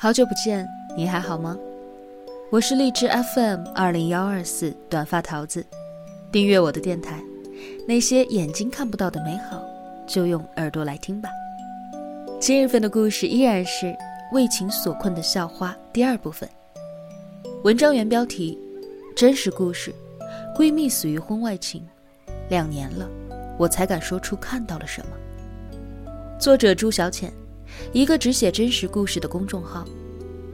好久不见，你还好吗？我是荔枝 FM 二零幺二四短发桃子，订阅我的电台。那些眼睛看不到的美好，就用耳朵来听吧。今日份的故事依然是为情所困的校花第二部分。文章原标题：真实故事，闺蜜死于婚外情，两年了，我才敢说出看到了什么。作者朱小浅。一个只写真实故事的公众号，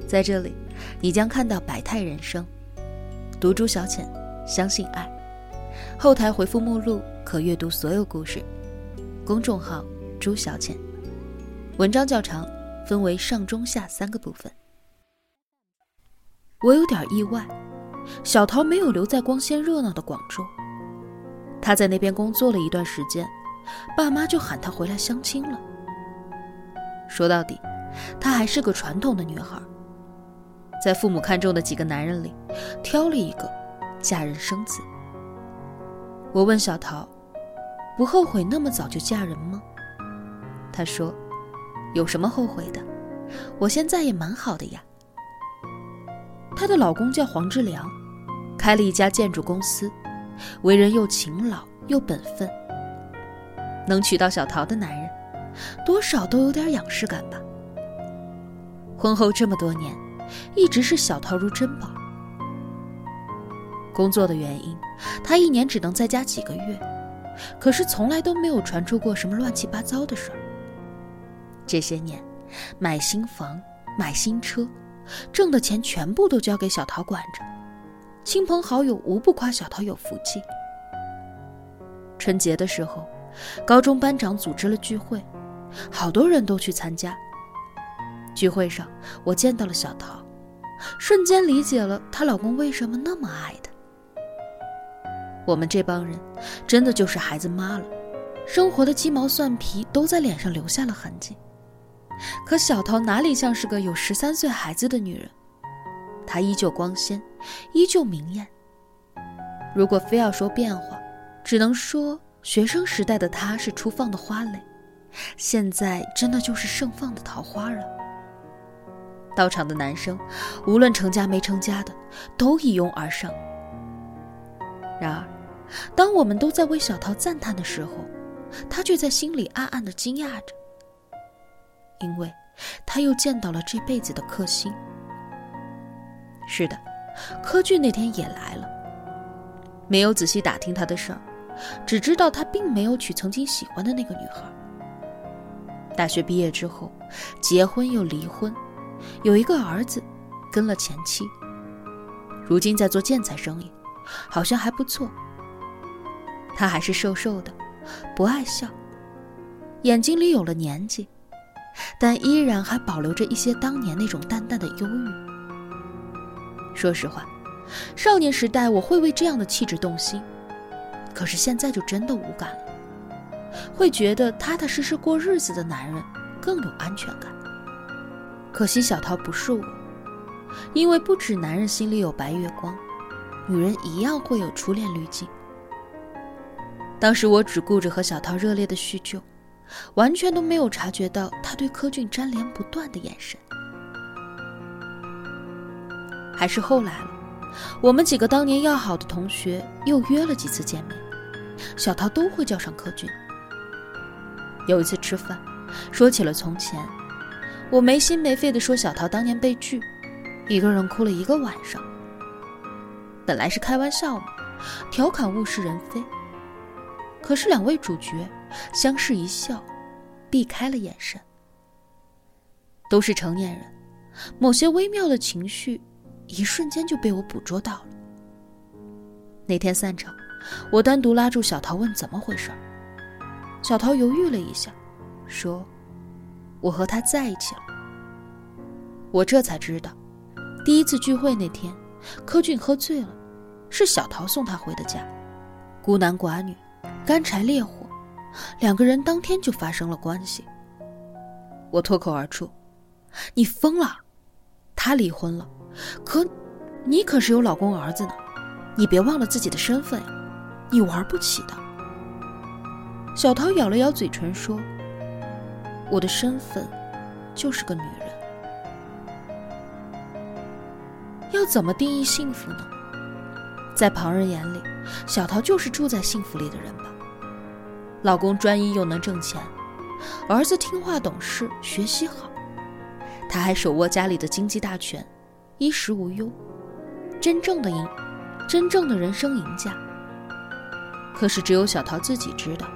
在这里，你将看到百态人生。读朱小浅，相信爱。后台回复目录可阅读所有故事。公众号朱小浅。文章较长，分为上中下三个部分。我有点意外，小桃没有留在光鲜热闹的广州。她在那边工作了一段时间，爸妈就喊她回来相亲了。说到底，她还是个传统的女孩，在父母看中的几个男人里，挑了一个，嫁人生子。我问小桃，不后悔那么早就嫁人吗？她说，有什么后悔的？我现在也蛮好的呀。她的老公叫黄志良，开了一家建筑公司，为人又勤劳又本分，能娶到小桃的男人。多少都有点仰视感吧。婚后这么多年，一直是小桃如珍宝。工作的原因，她一年只能在家几个月，可是从来都没有传出过什么乱七八糟的事儿。这些年，买新房、买新车，挣的钱全部都交给小桃管着，亲朋好友无不夸小桃有福气。春节的时候，高中班长组织了聚会。好多人都去参加聚会上，我见到了小桃，瞬间理解了她老公为什么那么爱她。我们这帮人真的就是孩子妈了，生活的鸡毛蒜皮都在脸上留下了痕迹。可小桃哪里像是个有十三岁孩子的女人？她依旧光鲜，依旧明艳。如果非要说变化，只能说学生时代的她是初放的花蕾。现在真的就是盛放的桃花了。到场的男生，无论成家没成家的，都一拥而上。然而，当我们都在为小桃赞叹的时候，他却在心里暗暗的惊讶着，因为他又见到了这辈子的克星。是的，柯俊那天也来了，没有仔细打听他的事儿，只知道他并没有娶曾经喜欢的那个女孩。大学毕业之后，结婚又离婚，有一个儿子，跟了前妻。如今在做建材生意，好像还不错。他还是瘦瘦的，不爱笑，眼睛里有了年纪，但依然还保留着一些当年那种淡淡的忧郁。说实话，少年时代我会为这样的气质动心，可是现在就真的无感了。会觉得踏踏实实过日子的男人更有安全感。可惜小桃不是我，因为不止男人心里有白月光，女人一样会有初恋滤镜。当时我只顾着和小桃热烈的叙旧，完全都没有察觉到他对柯俊粘连不断的眼神。还是后来了，我们几个当年要好的同学又约了几次见面，小桃都会叫上柯俊。有一次吃饭，说起了从前，我没心没肺地说小桃当年被拒，一个人哭了一个晚上。本来是开玩笑嘛，调侃物是人非。可是两位主角相视一笑，避开了眼神。都是成年人，某些微妙的情绪，一瞬间就被我捕捉到了。那天散场，我单独拉住小桃问怎么回事。小桃犹豫了一下，说：“我和他在一起了。”我这才知道，第一次聚会那天，柯俊喝醉了，是小桃送他回的家。孤男寡女，干柴烈火，两个人当天就发生了关系。我脱口而出：“你疯了！他离婚了，可你可是有老公儿子呢，你别忘了自己的身份呀，你玩不起的。”小桃咬了咬嘴唇，说：“我的身份就是个女人。”要怎么定义幸福呢？在旁人眼里，小桃就是住在幸福里的人吧。老公专一又能挣钱，儿子听话懂事，学习好，她还手握家里的经济大权，衣食无忧，真正的赢，真正的人生赢家。可是只有小桃自己知道，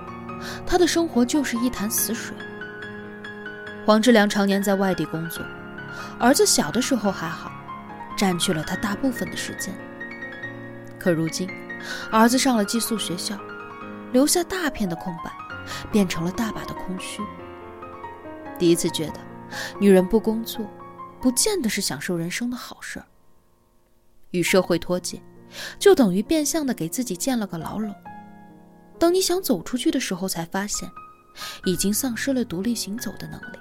他的生活就是一潭死水。黄志良常年在外地工作，儿子小的时候还好，占据了他大部分的时间。可如今，儿子上了寄宿学校，留下大片的空白，变成了大把的空虚。第一次觉得，女人不工作，不见得是享受人生的好事儿。与社会脱节，就等于变相的给自己建了个牢笼。等你想走出去的时候，才发现，已经丧失了独立行走的能力。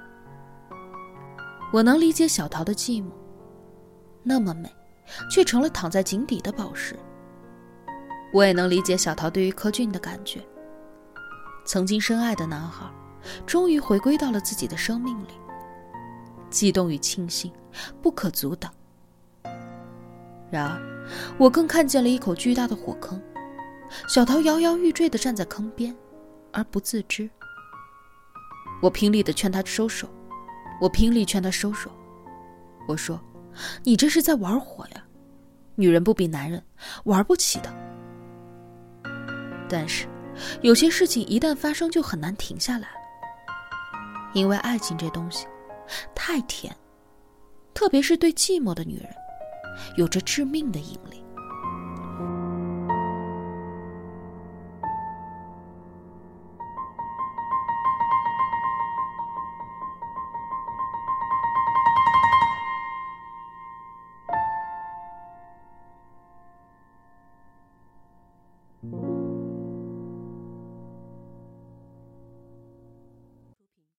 我能理解小桃的寂寞，那么美，却成了躺在井底的宝石。我也能理解小桃对于柯俊的感觉。曾经深爱的男孩，终于回归到了自己的生命里。激动与庆幸，不可阻挡。然而，我更看见了一口巨大的火坑。小桃摇摇欲坠的站在坑边，而不自知。我拼力的劝他收手，我拼力劝他收手。我说：“你这是在玩火呀，女人不比男人，玩不起的。”但是，有些事情一旦发生就很难停下来，因为爱情这东西太甜，特别是对寂寞的女人，有着致命的引力。